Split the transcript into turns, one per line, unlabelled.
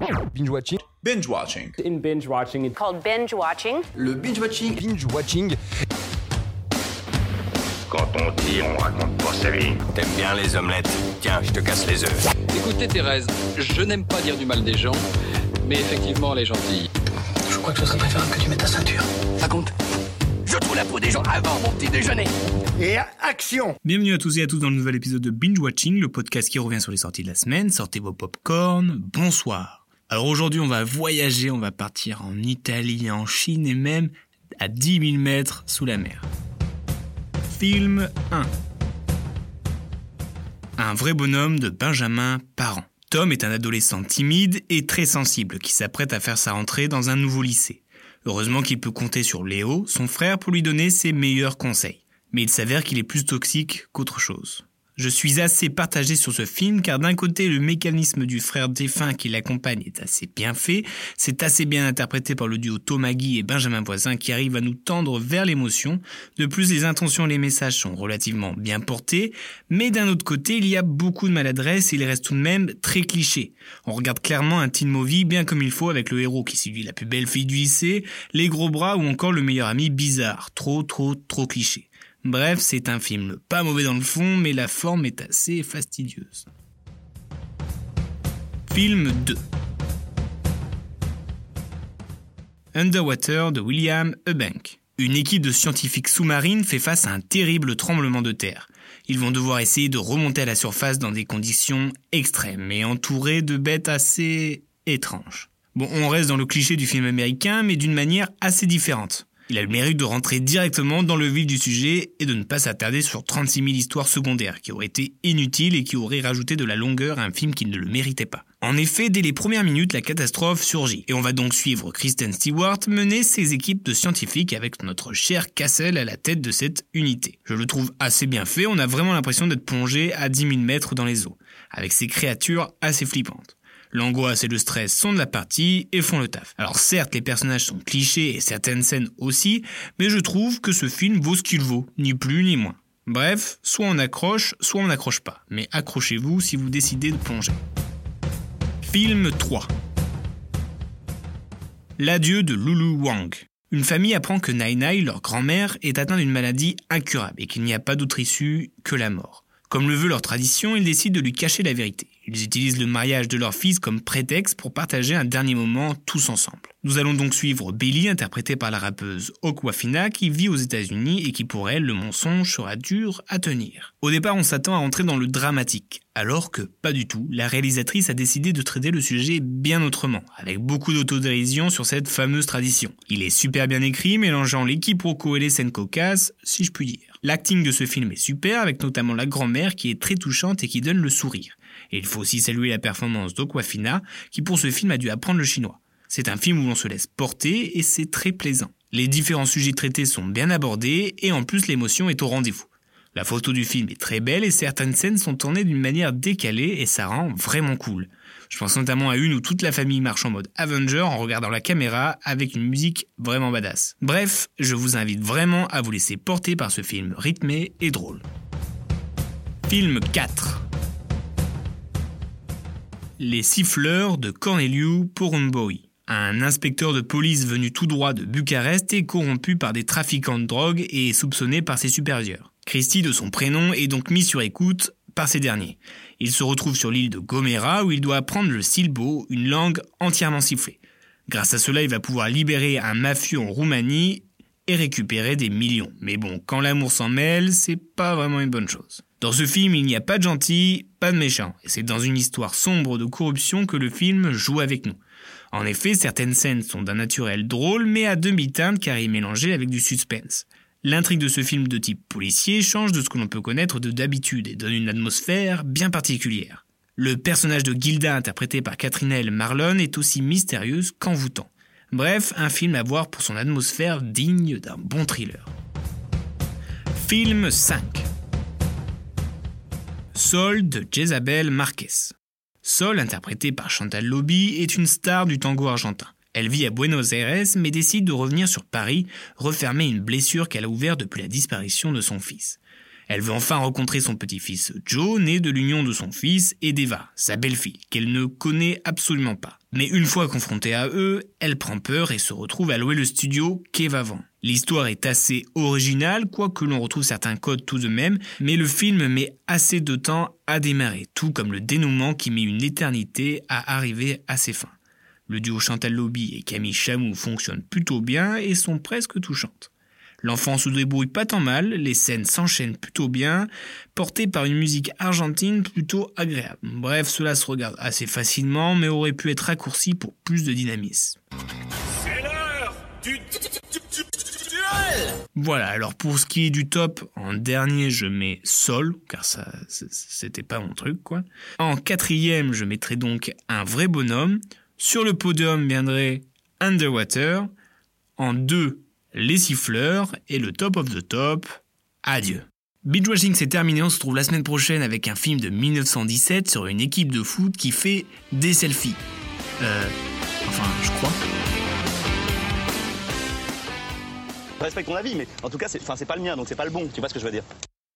Binge watching.
Binge watching.
In binge watching, it's
called binge watching.
Le binge watching. Binge watching.
Quand on dit, on raconte pas sa vie. T'aimes bien les omelettes? Tiens, je te casse les œufs.
Écoutez Thérèse, je n'aime pas dire du mal des gens, mais effectivement elle est gentille.
Je crois que ce serait préférable que tu mettes ta ceinture.
Raconte. Je trouve la peau des gens avant mon petit déjeuner.
Et action
Bienvenue à tous et à tous dans le nouvel épisode de Binge Watching, le podcast qui revient sur les sorties de la semaine. Sortez vos popcorn, bonsoir. Alors aujourd'hui on va voyager, on va partir en Italie, en Chine et même à 10 000 mètres sous la mer. Film 1 Un vrai bonhomme de Benjamin Parent. Tom est un adolescent timide et très sensible qui s'apprête à faire sa rentrée dans un nouveau lycée. Heureusement qu'il peut compter sur Léo, son frère, pour lui donner ses meilleurs conseils. Mais il s'avère qu'il est plus toxique qu'autre chose. Je suis assez partagé sur ce film car d'un côté le mécanisme du frère défunt qui l'accompagne est assez bien fait, c'est assez bien interprété par le duo Thomas Guy et Benjamin Voisin qui arrivent à nous tendre vers l'émotion. De plus les intentions et les messages sont relativement bien portés, mais d'un autre côté il y a beaucoup de maladresse et il reste tout de même très cliché. On regarde clairement un teen movie bien comme il faut avec le héros qui séduit la plus belle fille du lycée, les gros bras ou encore le meilleur ami bizarre, trop trop trop cliché. Bref, c'est un film pas mauvais dans le fond, mais la forme est assez fastidieuse. Film 2 Underwater de William Eubank. Une équipe de scientifiques sous-marines fait face à un terrible tremblement de terre. Ils vont devoir essayer de remonter à la surface dans des conditions extrêmes et entourés de bêtes assez étranges. Bon, on reste dans le cliché du film américain, mais d'une manière assez différente. Il a le mérite de rentrer directement dans le vif du sujet et de ne pas s'attarder sur 36 000 histoires secondaires qui auraient été inutiles et qui auraient rajouté de la longueur à un film qui ne le méritait pas. En effet, dès les premières minutes, la catastrophe surgit et on va donc suivre Kristen Stewart mener ses équipes de scientifiques avec notre cher Cassel à la tête de cette unité. Je le trouve assez bien fait, on a vraiment l'impression d'être plongé à 10 000 mètres dans les eaux, avec ces créatures assez flippantes. L'angoisse et le stress sont de la partie et font le taf. Alors certes, les personnages sont clichés et certaines scènes aussi, mais je trouve que ce film vaut ce qu'il vaut, ni plus ni moins. Bref, soit on accroche, soit on n'accroche pas. Mais accrochez-vous si vous décidez de plonger. Film 3 L'adieu de Lulu Wang. Une famille apprend que Nai Nai, leur grand-mère, est atteinte d'une maladie incurable et qu'il n'y a pas d'autre issue que la mort. Comme le veut leur tradition, ils décident de lui cacher la vérité. Ils utilisent le mariage de leur fils comme prétexte pour partager un dernier moment tous ensemble. Nous allons donc suivre Billy, interprétée par la rappeuse Okwafina, qui vit aux États-Unis et qui pour elle, le mensonge sera dur à tenir. Au départ, on s'attend à entrer dans le dramatique, alors que pas du tout. La réalisatrice a décidé de traiter le sujet bien autrement, avec beaucoup d'autodérision sur cette fameuse tradition. Il est super bien écrit, mélangeant les quiproquos et les scènes cocasses, si je puis dire. L'acting de ce film est super, avec notamment la grand-mère qui est très touchante et qui donne le sourire. Et il faut aussi saluer la performance d'Okwafina, qui pour ce film a dû apprendre le chinois. C'est un film où l'on se laisse porter et c'est très plaisant. Les différents sujets traités sont bien abordés et en plus l'émotion est au rendez-vous. La photo du film est très belle et certaines scènes sont tournées d'une manière décalée et ça rend vraiment cool. Je pense notamment à une où toute la famille marche en mode Avenger en regardant la caméra avec une musique vraiment badass. Bref, je vous invite vraiment à vous laisser porter par ce film rythmé et drôle. Film 4 Les siffleurs de Corneliu Porumboy. Un inspecteur de police venu tout droit de Bucarest est corrompu par des trafiquants de drogue et soupçonné par ses supérieurs. Christy, de son prénom, est donc mis sur écoute par ces derniers. Il se retrouve sur l'île de Gomera où il doit apprendre le silbo, une langue entièrement sifflée. Grâce à cela, il va pouvoir libérer un mafieux en Roumanie et récupérer des millions. Mais bon, quand l'amour s'en mêle, c'est pas vraiment une bonne chose. Dans ce film, il n'y a pas de gentil, pas de méchant, et c'est dans une histoire sombre de corruption que le film joue avec nous. En effet, certaines scènes sont d'un naturel drôle, mais à demi-teinte car il est mélangé avec du suspense. L'intrigue de ce film de type policier change de ce que l'on peut connaître de d'habitude et donne une atmosphère bien particulière. Le personnage de Gilda, interprété par Catherine Marlon, est aussi mystérieuse qu'envoûtant. Bref, un film à voir pour son atmosphère digne d'un bon thriller. Film 5 Sol de Jezabel Marquez. Sol, interprétée par Chantal Lobby, est une star du tango argentin. Elle vit à Buenos Aires mais décide de revenir sur Paris, refermer une blessure qu'elle a ouverte depuis la disparition de son fils. Elle veut enfin rencontrer son petit-fils Joe, né de l'union de son fils et d'Eva, sa belle-fille, qu'elle ne connaît absolument pas. Mais une fois confrontée à eux, elle prend peur et se retrouve à louer le studio Vent. L'histoire est assez originale, quoique l'on retrouve certains codes tout de même, mais le film met assez de temps à démarrer, tout comme le dénouement qui met une éternité à arriver à ses fins. Le duo Chantal Lobby et Camille Chamou fonctionnent plutôt bien et sont presque touchantes. L'enfant se débrouille pas tant mal, les scènes s'enchaînent plutôt bien, portées par une musique argentine plutôt agréable. Bref, cela se regarde assez facilement, mais aurait pu être raccourci pour plus de dynamisme. C'est l'heure du voilà, alors pour ce qui est du top, en dernier je mets Sol, car ça c'était pas mon truc quoi. En quatrième je mettrai donc un vrai bonhomme. Sur le podium viendrait Underwater. En deux, les siffleurs et le top of the top, adieu. Beachwashing c'est terminé, on se retrouve la semaine prochaine avec un film de 1917 sur une équipe de foot qui fait des selfies. Euh, enfin, je crois.
Je respecte avis, mais en tout cas, c'est pas le mien, donc c'est pas le bon, tu vois ce que je veux dire?